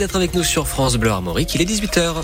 d'être avec nous sur France Bleu Armorique, il est 18h.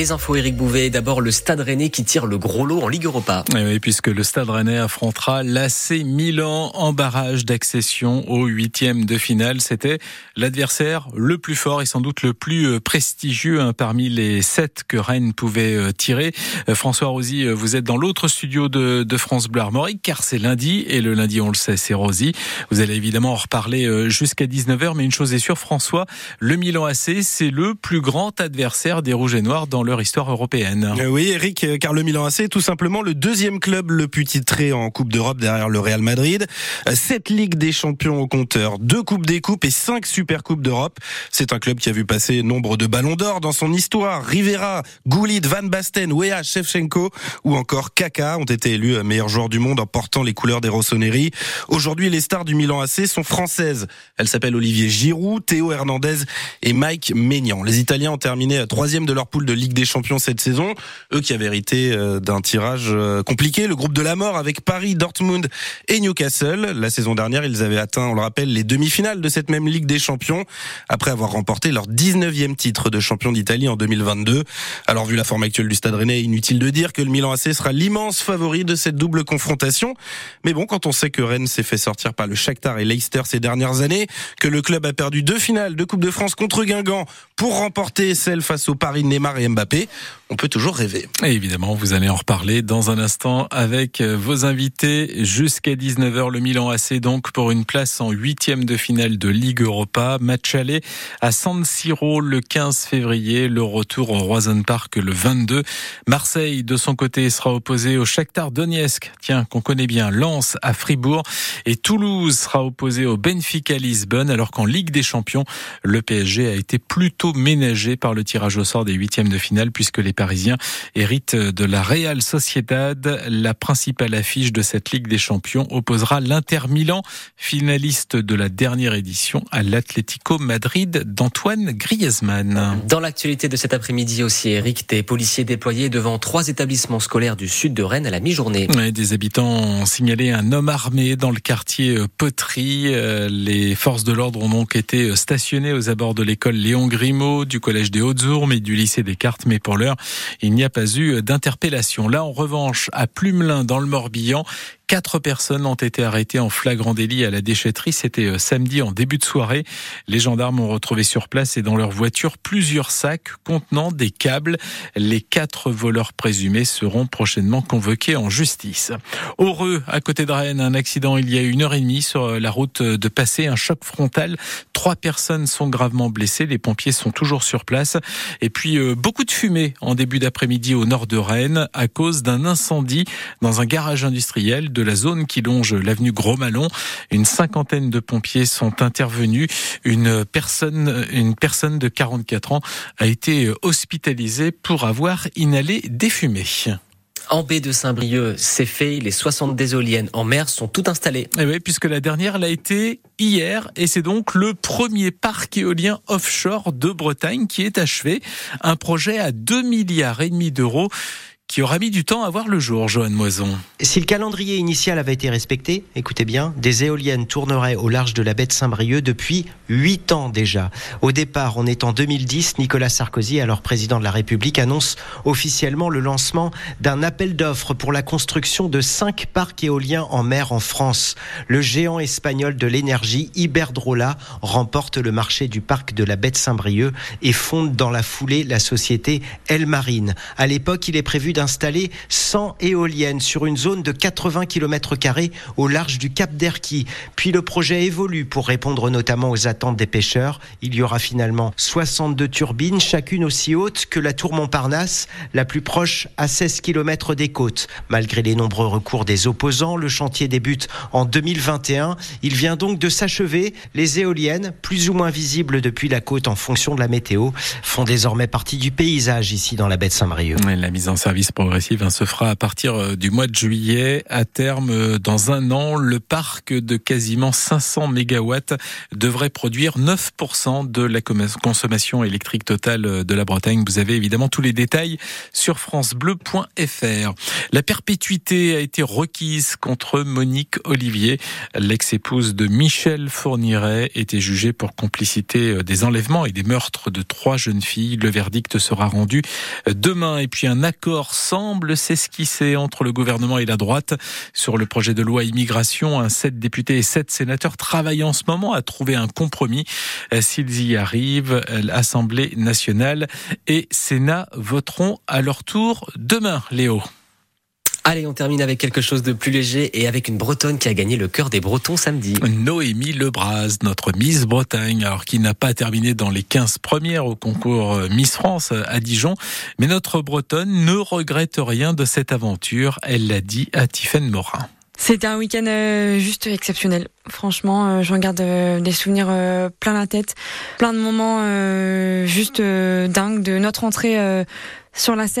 Les infos Eric Bouvet, d'abord le Stade Rennais qui tire le gros lot en Ligue Europa. Eh oui, puisque le Stade Rennais affrontera l'AC Milan en barrage d'accession au huitième de finale. C'était l'adversaire le plus fort et sans doute le plus euh, prestigieux hein, parmi les sept que Rennes pouvait euh, tirer. Euh, François Rosy, vous êtes dans l'autre studio de, de, France Bleu Armorique car c'est lundi et le lundi on le sait c'est Rosy. Vous allez évidemment en reparler jusqu'à 19h mais une chose est sûre François, le Milan AC c'est le plus grand adversaire des Rouges et Noirs dans histoire européenne. Oui Eric, car le Milan AC est tout simplement le deuxième club le plus titré en Coupe d'Europe derrière le Real Madrid. Sept Ligues des Champions au compteur, deux Coupes des Coupes et cinq Super Coupes d'Europe. C'est un club qui a vu passer nombre de ballons d'or dans son histoire. Rivera, Goulit, Van Basten, Wea, Shevchenko ou encore Kaka ont été élus meilleurs joueurs du monde en portant les couleurs des Rossoneri. Aujourd'hui, les stars du Milan AC sont françaises. Elles s'appellent Olivier Giroud, Théo Hernandez et Mike Maignan. Les Italiens ont terminé troisième de leur poule de Ligue des Champions cette saison. Eux qui avaient hérité euh, d'un tirage euh, compliqué, le groupe de la mort avec Paris, Dortmund et Newcastle. La saison dernière, ils avaient atteint, on le rappelle, les demi-finales de cette même Ligue des Champions après avoir remporté leur 19e titre de champion d'Italie en 2022. Alors vu la forme actuelle du Stade Rennais, inutile de dire que le Milan AC sera l'immense favori de cette double confrontation. Mais bon, quand on sait que Rennes s'est fait sortir par le Shakhtar et Leicester ces dernières années, que le club a perdu deux finales de Coupe de France contre Guingamp pour remporter celle face au Paris Neymar et Mbappé, on peut toujours rêver. Et évidemment, vous allez en reparler dans un instant avec vos invités jusqu'à 19h. Le Milan AC donc pour une place en huitième de finale de Ligue Europa. Match aller à San Siro le 15 février. Le retour au Roison Park le 22. Marseille, de son côté, sera opposé au Shakhtar Donetsk. Tiens, qu'on connaît bien. Lens à Fribourg. Et Toulouse sera opposé au Benfica Lisbonne. Alors qu'en Ligue des Champions, le PSG a été plutôt ménagé par le tirage au sort des huitièmes de finale puisque les Parisiens héritent de la Real Sociedad. La principale affiche de cette Ligue des Champions opposera l'Inter Milan, finaliste de la dernière édition, à l'Atlético Madrid d'Antoine Griezmann. Dans l'actualité de cet après-midi aussi, Eric, des policiers déployés devant trois établissements scolaires du sud de Rennes à la mi-journée. des habitants ont signalé un homme armé dans le quartier euh, Poterie. Euh, les forces de l'ordre ont donc été stationnées aux abords de l'école Léon Grimaud, du collège des Hautes-Ourmes et du lycée des Cartes, mais pour l'heure, il n'y a pas eu d'interpellation. Là, en revanche, à Plumelin, dans le Morbihan, Quatre personnes ont été arrêtées en flagrant délit à la déchetterie. C'était euh, samedi en début de soirée. Les gendarmes ont retrouvé sur place et dans leur voiture plusieurs sacs contenant des câbles. Les quatre voleurs présumés seront prochainement convoqués en justice. Heureux, à côté de Rennes, un accident il y a une heure et demie sur euh, la route de Passé, un choc frontal. Trois personnes sont gravement blessées. Les pompiers sont toujours sur place. Et puis euh, beaucoup de fumée en début d'après-midi au nord de Rennes à cause d'un incendie dans un garage industriel de la zone qui longe l'avenue Gros-Malon. Une cinquantaine de pompiers sont intervenus. Une personne, une personne de 44 ans a été hospitalisée pour avoir inhalé des fumées. En baie de Saint-Brieuc, c'est fait. Les 60 éoliennes en mer sont toutes installées. Eh oui, puisque la dernière l'a été hier et c'est donc le premier parc éolien offshore de Bretagne qui est achevé. Un projet à 2 milliards et demi d'euros qui aura mis du temps à voir le jour, Joanne Moison. Si le calendrier initial avait été respecté, écoutez bien, des éoliennes tourneraient au large de la baie de Saint-Brieuc depuis 8 ans déjà. Au départ, on est en 2010, Nicolas Sarkozy, alors président de la République, annonce officiellement le lancement d'un appel d'offres pour la construction de 5 parcs éoliens en mer en France. Le géant espagnol de l'énergie, Iberdrola, remporte le marché du parc de la baie de Saint-Brieuc et fonde dans la foulée la société El Marine. À l'époque, il est prévu d'installer 100 éoliennes sur une zone de 80 km au large du Cap d'Erquy. Puis le projet évolue pour répondre notamment aux attentes des pêcheurs. Il y aura finalement 62 turbines, chacune aussi haute que la tour Montparnasse, la plus proche à 16 km des côtes. Malgré les nombreux recours des opposants, le chantier débute en 2021. Il vient donc de s'achever. Les éoliennes, plus ou moins visibles depuis la côte en fonction de la météo, font désormais partie du paysage ici dans la baie de Saint-Brieuc. La mise en service remise progressive hein, se fera à partir euh, du mois de juillet. À terme, euh, dans un an, le parc de quasiment 500 mégawatts devrait produire 9% de la consommation électrique totale euh, de la Bretagne. Vous avez évidemment tous les détails sur francebleu.fr. La perpétuité a été requise contre Monique Olivier. L'ex-épouse de Michel Fourniret était jugée pour complicité des enlèvements et des meurtres de trois jeunes filles. Le verdict sera rendu demain. Et puis un accord semble s'esquisser entre le gouvernement et la droite sur le projet de loi immigration. Sept députés et sept sénateurs travaillent en ce moment à trouver un compromis. S'ils y arrivent, l'Assemblée nationale et Sénat voteront à leur tour demain, Léo. Allez, on termine avec quelque chose de plus léger et avec une Bretonne qui a gagné le cœur des Bretons samedi. Noémie Lebras, notre Miss Bretagne, alors qui n'a pas terminé dans les 15 premières au concours Miss France à Dijon, mais notre Bretonne ne regrette rien de cette aventure, elle l'a dit à Tiffaine Morin. C'était un week-end euh, juste exceptionnel. Franchement, euh, j'en garde euh, des souvenirs plein la tête, plein de moments juste dingues de notre entrée sur la scène.